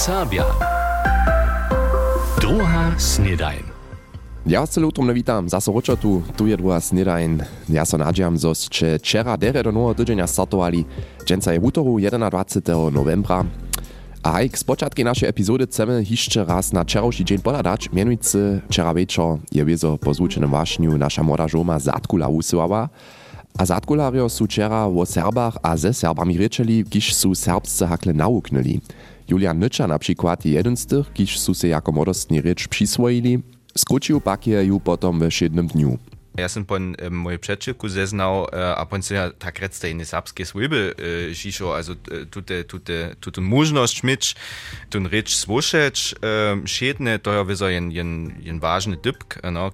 Serbia. Druga snedajn. Ja se lutrom witam, zase ročo tu, tu je druga snedajn. Ja se nadžiam, zo ste včera dere do nového tydzienia startovali. Dženca je v útoru 21. novembra. A aj k spočatki naszej epizody chcemy jeszcze raz na wczorajszy dzień podać, mianujcy wczera wieczor je wiezo po zvučenym wašniu nasza młoda żoma Zatkula usyłała. A Zatkulario su wczera o Serbach a ze Serbami ryczeli, kiż su serbscy hakle nauknęli. Julian Nycza na przykład je jeden z tych, kiż su se jako młodostni rycz przyswoili, skrócił pak je ju potom w siedmym dniu. Ja sam pon äh, moje przeczylku zeznał, äh, a pon se tak rec tej nesabskie słyby żiszo, also tute, tute możność mieć, tun rycz siedne, to ja wyzo jen, jen, jen ważny dybk, no,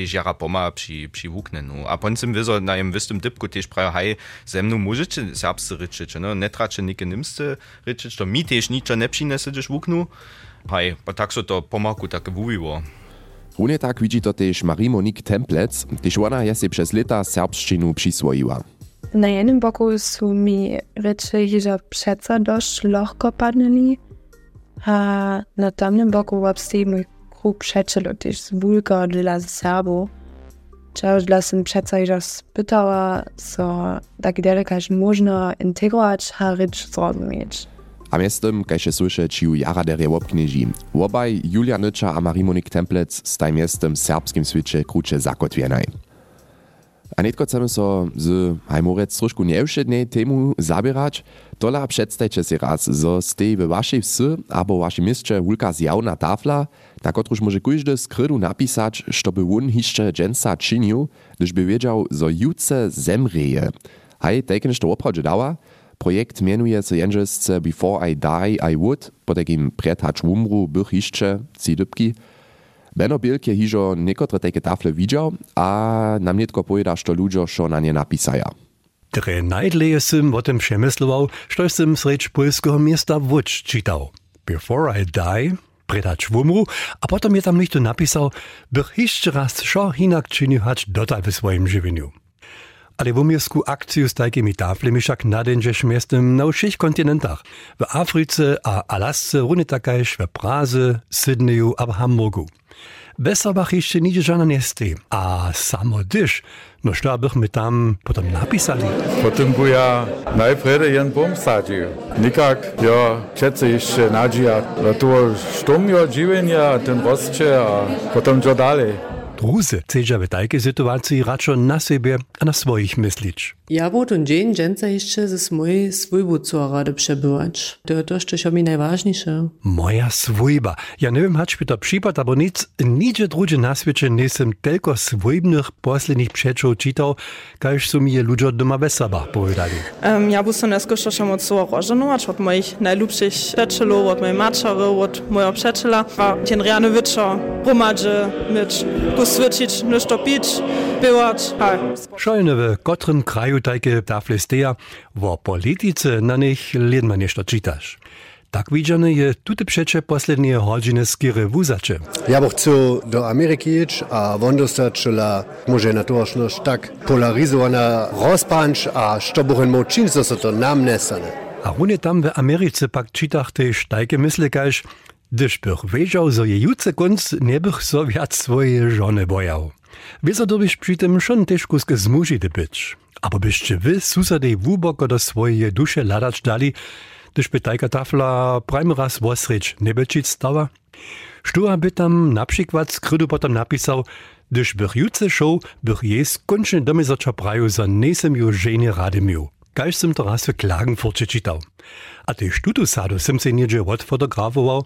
też jara poma przy, przy wukne, no. A pon sem wyzo na jem wystym dybku też prawie haj, ze mną możecie serbscy ryczyć, no, nie tracie nike nimscy ryczyć, to mi też niczo nie przynese też wuknu, haj, bo tak so to pomaku tak wujiło. Runie tak widzi to też Marie-Monique Templec, gdyż ona je się przez lata serbszczynu przyswoiła. Na jednym boku są mi rzeczy, że przeca dość lekko padnęli, a na tamnym boku obstoi mój przyjaciół też z wulka dla Serbów. Czegoś dla sam przeca, że spytała, so tak daleko można integrować, a rzecz zrozumieć. A miestem, kaj się słyszeć, ju jara derje obknieži. Obaj Julia Nycza a Marie-Monique Templec staj miestem w serbskim świecie krucze zakotwienaj. A netko chcemy so z Hajmorec trošku nevšednej temu zabierać, tola przedstajcie si raz, zo stej we waszej wsy albo waszym mieście wulka zjawna tafla, na kotruż może każdy z napisać, żeby on jeszcze dżęsa czynił, gdyż by wiedział, zo jutce zemrzeje. Haj, tajken to oprawdzie dała, Projekt mianuje se jenžesce Before I Die, I Would, po takim pretacz umru bych jeszcze cidybki. Beno Bielk je hižo niekotre takie tafle widział, a nam nietko pojeda, što ludzie šo na nie napisaja. Tre najdleje sem o tym przemyslował, što sem sreč polskiego miasta Łódź czytał. Before I Die, predać umru, a potem je tam ništo napisał, bych jeszcze raz šo hinak czynił hać dotal w swoim żywieniu. Ale wumirsku akciju z takimi taflemi však nadenžeš miestem na všech kontinentach. W Africe a Alasce runie takajž w Praze, Sydneyu a w Hamburgu. Bez Serbach jeszcze nigdzie żadna nie stoi. A samo dysz, no što bychmy tam potem napisali? Potem by ja najpierw jen bom sadził. Nikak, ja przecież jeszcze nadzieja, na to sztumio dziwienia, a ten rozcze, a potem co dalej. Druzy chcedža w takiej sytuacji raczej na siebie a na swoich myślić. Ja bu ten dzień dżęca jeszcze ze swojej swójbu rady przebywać. To to, co mi najważniejsze. Moja swójba. Ja nie wiem, hać by to przypad, albo nic, nigdzie drugie na świecie nie jestem tylko swójbnych poslednich przeczów czytał, każ są mi je ludzie doma we Serbach powiedzieli. Um, ja bu so neskúšal som od svojho roženovač, od mojich najljubších přečelov, od mojej mačary, od mojego přečela. A ten riany večer pomadže myć, kusvyčić, nešto pić. Szojne w kotrym kraju takie tafle steja, wo polityce na nich ledma nešto czytasz. Tak widziane je tute przecze poslednie godziny skiery wuzacze. Ja bo chcę do Ameryki iść, a won dostać, la może na to tak polarizowana rozpancz, a što buchen močin, so se to nam nesane. A runie tam w Ameryce pak czytach też takie myśli, każ, gdyż bych wiedział, że je jutce konc nie bych so wiac swoje żony bojał. Wieso to byś przy tym schon też kuske zmužity być. Aber byście wy susadej wuboko do swojej dusze ladać dali, gdyż by tajka tafla prajmy raz wosreć nie byczyć stała? Sztura by tam na przykład skrydu potem napisał, gdyż bych jutce show, bych je skończnie domy zaczął praju, za nesem ju żenie rady. Kaž sem to raz v Klagenfurte czytał. A też tutu sadu sem se niedzie odfotografował,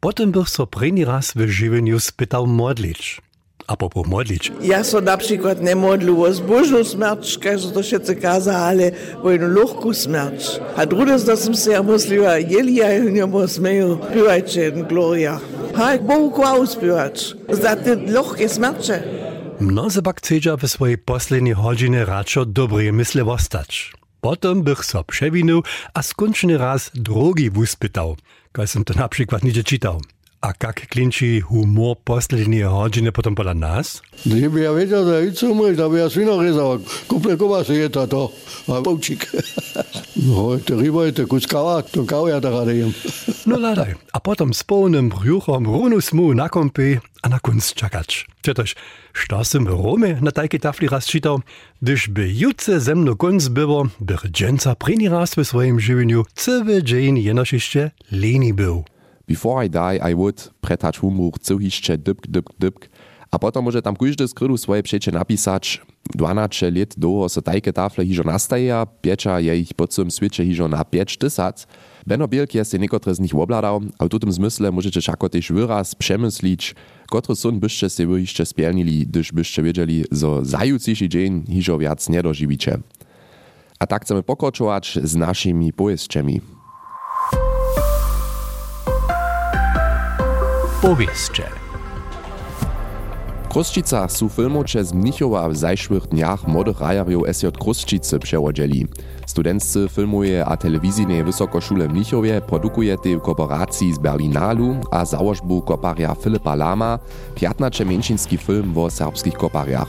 potem bych so prejni raz w żywieniu spytał modlić. A propos modlić. Ja so na przykład nie modlił o zbożną śmierć, każdy to wszyscy kaza, ale jedną luchku śmierć. A drugie to som se ja modliła, jeli nie musmeju śpiewać Gloria. Ha, jak Bogu chwalu śpiewać. Za te luchkie śmiercie. Mnoze pak chcedža w swojej posledniej godzinie raczej dobrej mysle. Potem bych so przewinął, a skończny raz drogi wuspytał, kaj som to na przykład nigdzie czytał. A jak klinči humor poslední hodiny potom podľa nás? Kdyby ja vedel, že víc umrieť, aby ja svino rezal. Kúpne kobasy je to. A poučík. No, to ryba je to kus kava, to kavu ja tak rada jem. No ladaj. A potom s polnym brjuchom runu smu na kompy a na kunst čakać. Czytoż, što sam w Romie na tajke tafli raz czytał, gdyż by jutce ze mną kunst było, by dżęca prini raz swoim żywieniu cały dzień jenoż jeszcze leni był. Before I die, I would pretać humor cuhišće dybk, dybk, dybk. A potom może tam każdy skrydu swoje przecie napisać. 12 lat długo so tajke tafle hižo nastaja, piecza je ich po całym świecie hižo na 5 tysac. Benno Bielk jest niektóre z nich obladał, a w tym zmysle możecie jako też wyraz przemyslić, kotry sun byście się wy spielnili, gdyż byście wiedzieli, że zajutrzejszy dzień hižo wiac nie dożywicie. A tak chcemy pokročować z naszymi powieściami. Powieście. Kruščica su filmoče z Mnichova w zajszłych dniach młodych rajarjów SJ Kruščicy przewodzili. Studentscy filmuje a telewizyjnej Wysokoszule Mnichowie produkuje tej w z Berlinalu a założbu koparia Filipa Lama 15 męczynski film o serbskich kopariach.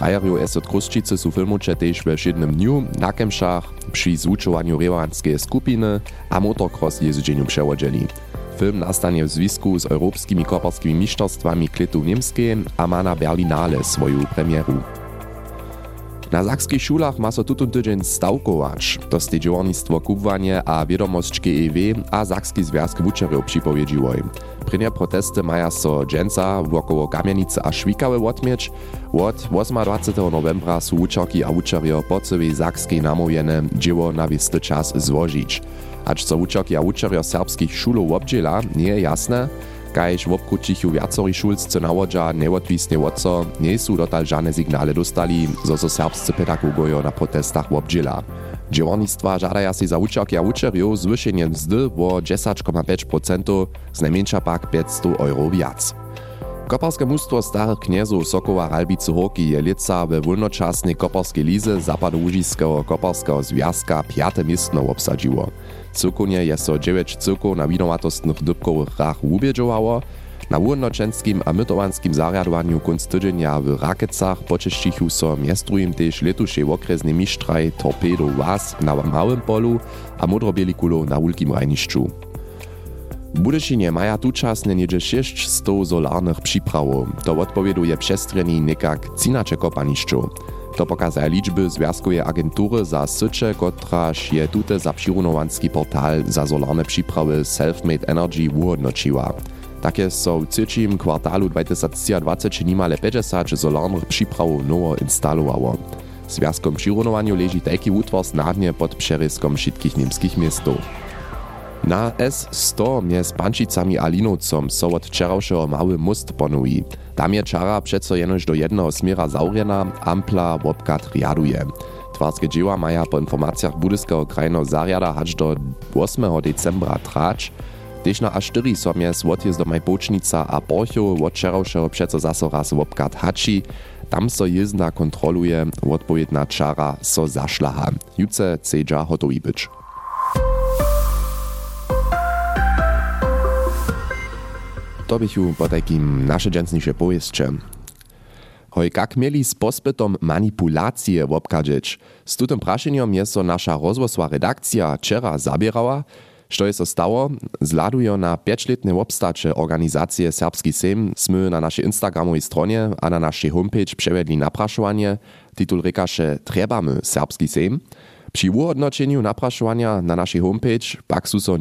Rajarjów SJ Kruščicy su filmoče też we wszednym dniu na Kemszach przy zvučovanju rewanskiej skupiny a motocross jeździeniu przewodzili. Film nastanie w związku z europejskimi koparskimi mistrzostwami kletu w Niemskiej a ma na Berlinale swoją premieru. Na zakskich szulach ma so tutun tydzień stawkować. To ste działarnictwo kubwanie a wiadomość GEW a Zakski Związek Wuczerów przypowiedziło. Prynje protesty maja so dżęca wokoło Kamienicy a Szwikały odmieć. Od 28 novembra su wuczerki a wuczerio po całej Zakskiej namówiene dzieło na wisty czas złożyć. Acz co wuczerki a wuczerio serbskich szulów obdziela, nie je jasne, kaž v obkručichu viacorí šulscy nawodža neodvisne od co, nie sú dotal žane signály dostali, zo so serbscy pedagogojo na protestach obdziela. Dziełarnictwa żadaja si za uczerki a uczerjów zwyšeniem mzdy o 10,5%, z najmniejsza pak 500 euro wiac. Koparskie mnóstwo starych kniezów Sokoła Ralbicy Horki je lica we wolnoczasnej koparskiej lize Zapadołużyskiego koparskiego związka piate miestno obsadziło. Cykunie je so 9 cyków na winowatostnych dybkowych rach ubiedziało, na wójnocenskim a mytowanskim zariadowaniu kunst tydzienia w Rakecach poczyścichu so miestrujem też letuszej okresny mistraj Torpedo Was na Małym Polu a Modrobieli Kulo na Wielkim Rajniszczu. W Budyšinie maja tučasne niedzie 600 solarnych przyprawów. To odpowieduje przestrzeni nekak cinacze kopaniszczu. To pokazuje liczby Związkowej Agentury za sycze, kotraż je tute za przyrunowanski portal za solarne przyprawy Self-Made Energy uhodnočiła. Takie są w trzecim kwartalu 2020 nimale 50 solarnych przyprawów nowo instalowało. Związkom przyrunowaniu leży taki utwór snadnie pod przeryskom wszystkich niemskich miastów. Na S100 mjez Pančicami a Linovcom so od včerajšeho mały most ponuje. Tam je čara přeco jenož do jednego smiera zaurjena, ampla wobkat riaduje. Twarskie dzieła maja po informacjach budyskiego krajnego zariada hacz do 8 decembra trać, Tež na A4 so mjez odjezdom Bočnica a Borchow od včerajšeho přeco zaso raz wobkat hači, tam so jezdna kontroluje, odpowiedna čara so zašlaha. Jutce cedža hotovi być. To bychu po takim nasze dżęsniejsze powieście. Hoj, jak mieli z pospytom manipulacje obkadzieć? Z tutym praszeniem jest so nasza rozwosła redakcja wczera zabierała, Što je so stało? Zladujo na pięćletne obstacze organizacje Serbski Sejm smy na naszej Instagramowej stronie a na naszej homepage przewiedli napraszowanie. Tytuł rekaše Trebamy Serbski Sejm. Przy uhodnoczeniu napraszowania na naszej homepage pak su so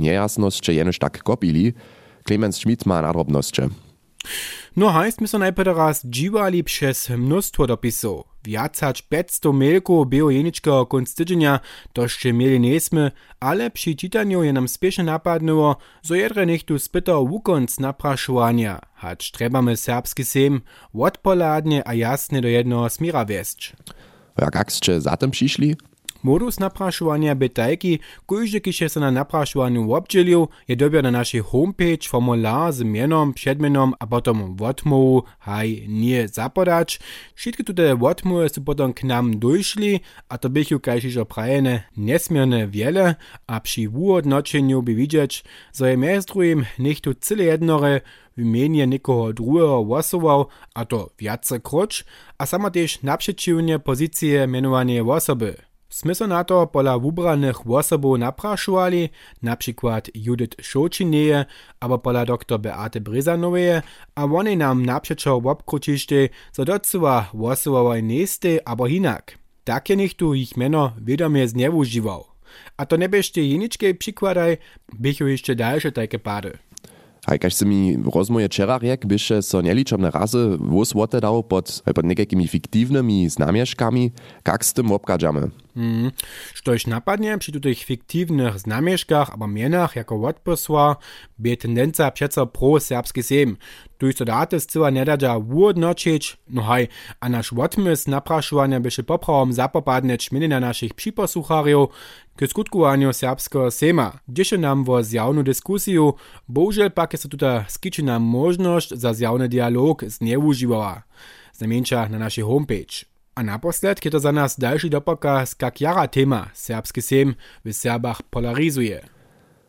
czy jenoż tak kopili, Clemens Schmidt ma nadrobności. No hajst my so najpierw raz dziwali przez mnóstwo dopisów. Wiacać 500 mailków było jeniczko kunst tydzienia, to jeszcze mieli niesmy, ale przy czytaniu je nam spiesznie napadnęło, że jedre niech tu spytał wukonc napraszowania, hacz trebamy serbski sejm odpoladnie a jasnie do jednego smira wieść. Jak przyszli? Modus napraszowania by tajki, kisze se na napraszowaniu obdzielił, je dobia na naszej homepage formular z mienom, a potom odmowu haj nie zapodać. Wszystkie tutaj odmowy su potom k nam dojszli, a to bychu kajšižo prajene nesmierne wiele, a przy uodnoczeniu by widzieć, że je mez drugim niech tu cyle jednore wymienię nikogo drugiego głosował, a to wiace kroć, a sama też naprzeciwnie pozycje mianowanej osoby. Sme sa na to podľa vybraných osobov naprašovali, napríklad Judith Šočineje alebo podľa doktor Beate Brezanoveje a oni nám napřečo v obkručište sa docela osovovali neste alebo inak. Také nikto ich meno vedomie zneužíval. A to nebešte jeničkej přikladaj, bych ešte ďalšie také pády. Haj, kaž si mi rozmoje včera riek, byše so neličomne razy wóz dał pod, pod nekakimi fiktywnymi znamieszkami, jak z tym obkadzamy? Mm. Štož napadnie przy tych fiktywnych znamieszkach, aber mienach jako odposła, by tendencja przeco pro-serbski sejm. Tu so daty zcyła nie da uodnoczyć, no haj, a nasz odmysł napraszowania by się poprawom zapopadneć na naszych przyposłuchariów, k skutkowaniu serbskiego sejma, gdzie się nam o zjawną dyskusję, bohužel pak jest tutaj skiczona możliwość za zjawny dialog zneużywała. Zamieńcza na naszej homepage. A naposled je to za nas dalszy dopokaz, jak jara tema serbski sejm w Serbach polarizuje.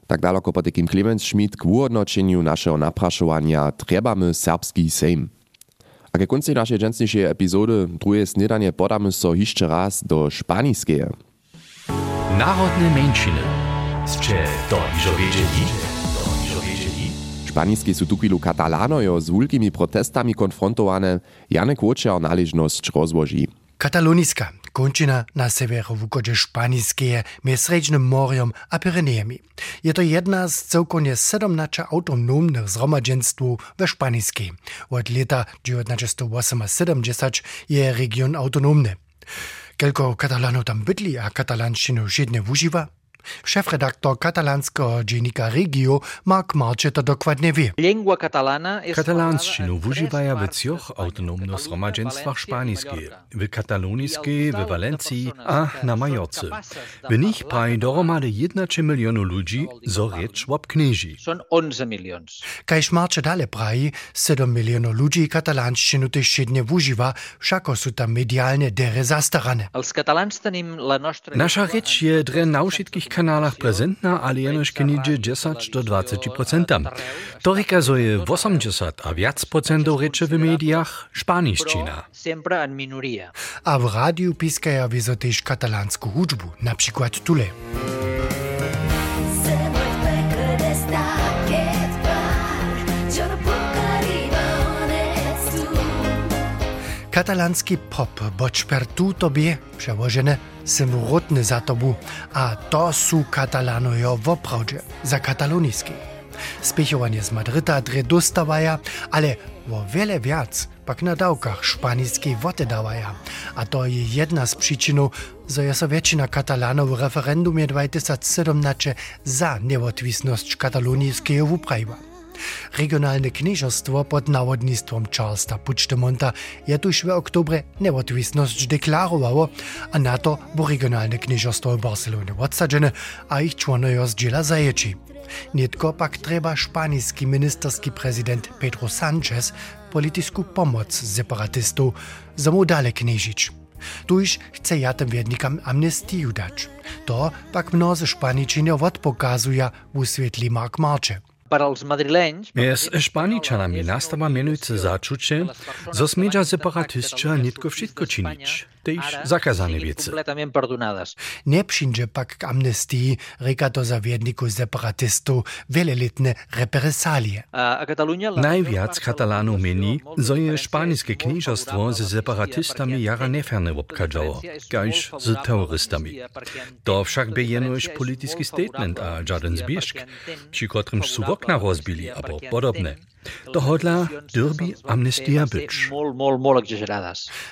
Tak daleko po takim Clemens Schmidt k uhodnočenju našeho naprašovanja trebamy serbski sejm. A ke konci naszej dżęsniejszej epizody drugie snedanie podamy so jeszcze raz do szpaniskie. Narodne mężczyny. Ste to iżo wiedzieli? Španiskie su tukilu katalanojo z wielkimi protestami konfrontowane, Janek Łoczar należność rozłoży. Kataloniska, končina na severovýchodě Španiskeje, mez Srednjim morjem a Pyrenejami. Je to jedna z celkovně 17 autonomnych zhromadženstw ve Španiskej. Od leta 1978 je region autonomny. Kelko Katalanov tam bydli a katalanštinu židne užíva? Szefredaktor katalanskiego dziennika Regio Mark Marche to dokładnie wie. Katalanszczynu używają w trzech autonomnych zgromadzenstvach szpaniskie, w kataloniskiej, w Walencji a na Majorce. W nich prawie dohromady 11 milionów ludzi, zo rzecz obknieży. Są 11 milionów. Kajż Marche dalej prawi, 7 milionów ludzi katalanszczynu też siednie używa, wszako są tam medialne dere zastarane. Nasza rzecz je dre na wszystkich kanalach prezentna, ale jenož kenidže 10 do 20 procenta. To rikazuje 80 a viac procentov reče v médiách španiščina. A v rádiu pískaja vizo tež katalánsku hudbu, napríklad tule. Katalanski pop, boć per tu tobie, przełożone, symurotny za tobu, a to su katalanojo w oprawdzie, za kataloniski. Spiechowanie z Madryta dre dostawaja, ale o wiele wiac pak na dałkach szpańskiej woty dawaja. A to je jedna z przyczyn, że jest większość Katalanów w referendumie 2017 za nieodwisność katalonijskiego uprawiła. Regionalne knežestvo pod navodnictvom Charlesa Puigdemonta je tuž v oktobre neodvisnost deklarovalo, a na to bo regionalne knežestvo v Barceloni odsađene, a ich članojo zdjela zaječi. Nitko pak treba španijski ministerski prezident Pedro Sanchez politisku pomoc separatistov, za mu dale knežič. Tuž chce jatem vědnikam amnestiju dač. To pak mnoze španičine odpokazuja, usvetli Mark Marče. Madrilenys... Jest Španičanami nastała mianujúce začuče, zo smieđa separatistča nitko všetko činič. Tež pak k amnestii, reka to za wiedniku separatystów, wieloletne represalie. Najwiac katalanów mieni, zo je španiskie knieżostwo z separatystami jara neferne obkadzało, kajż z terrorystami. To wszak by jenoś politycki statement a żaden zbieżk, przy którym su okna rozbili, albo podobne. To hodla dyrbi amnestia być.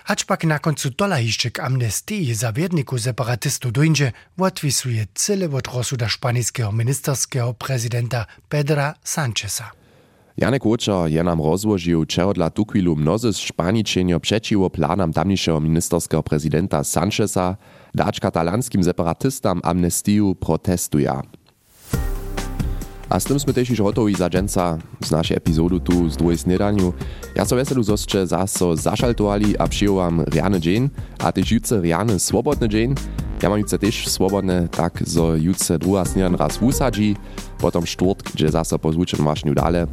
Hacz pak na końcu tola jeszcze k amnestii za wiedniku separatistu dojdzie, odwisuje cyle od rozsuda szpańskiego ministerskiego prezydenta Pedra Sancheza. Janek Łočer je nam rozłożył, czego dla tu chwilu mnozy szpaniczenia przeciwo planam tamniejszego ministerskiego prezydenta Sancheza dać katalanskim separatystom amnestiju protestuje. A z tym sme też już gotowi za dżęca z naszej epizodu tu z drugiej snedaniu. Ja so weselu zosće zaso zašaltovali a przyjąłam riany dzień, a też jutce riany swobodny dzień. Ja mam jutce też swobodne, tak zo jutce druga snedan raz usadzi, potom štvrtk, gdzie zaso pozvučen mašňu dale.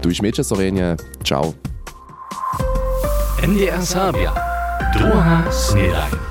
Tu śmiecie sorenie, ciao. NDR Sabia. Druga snedajn.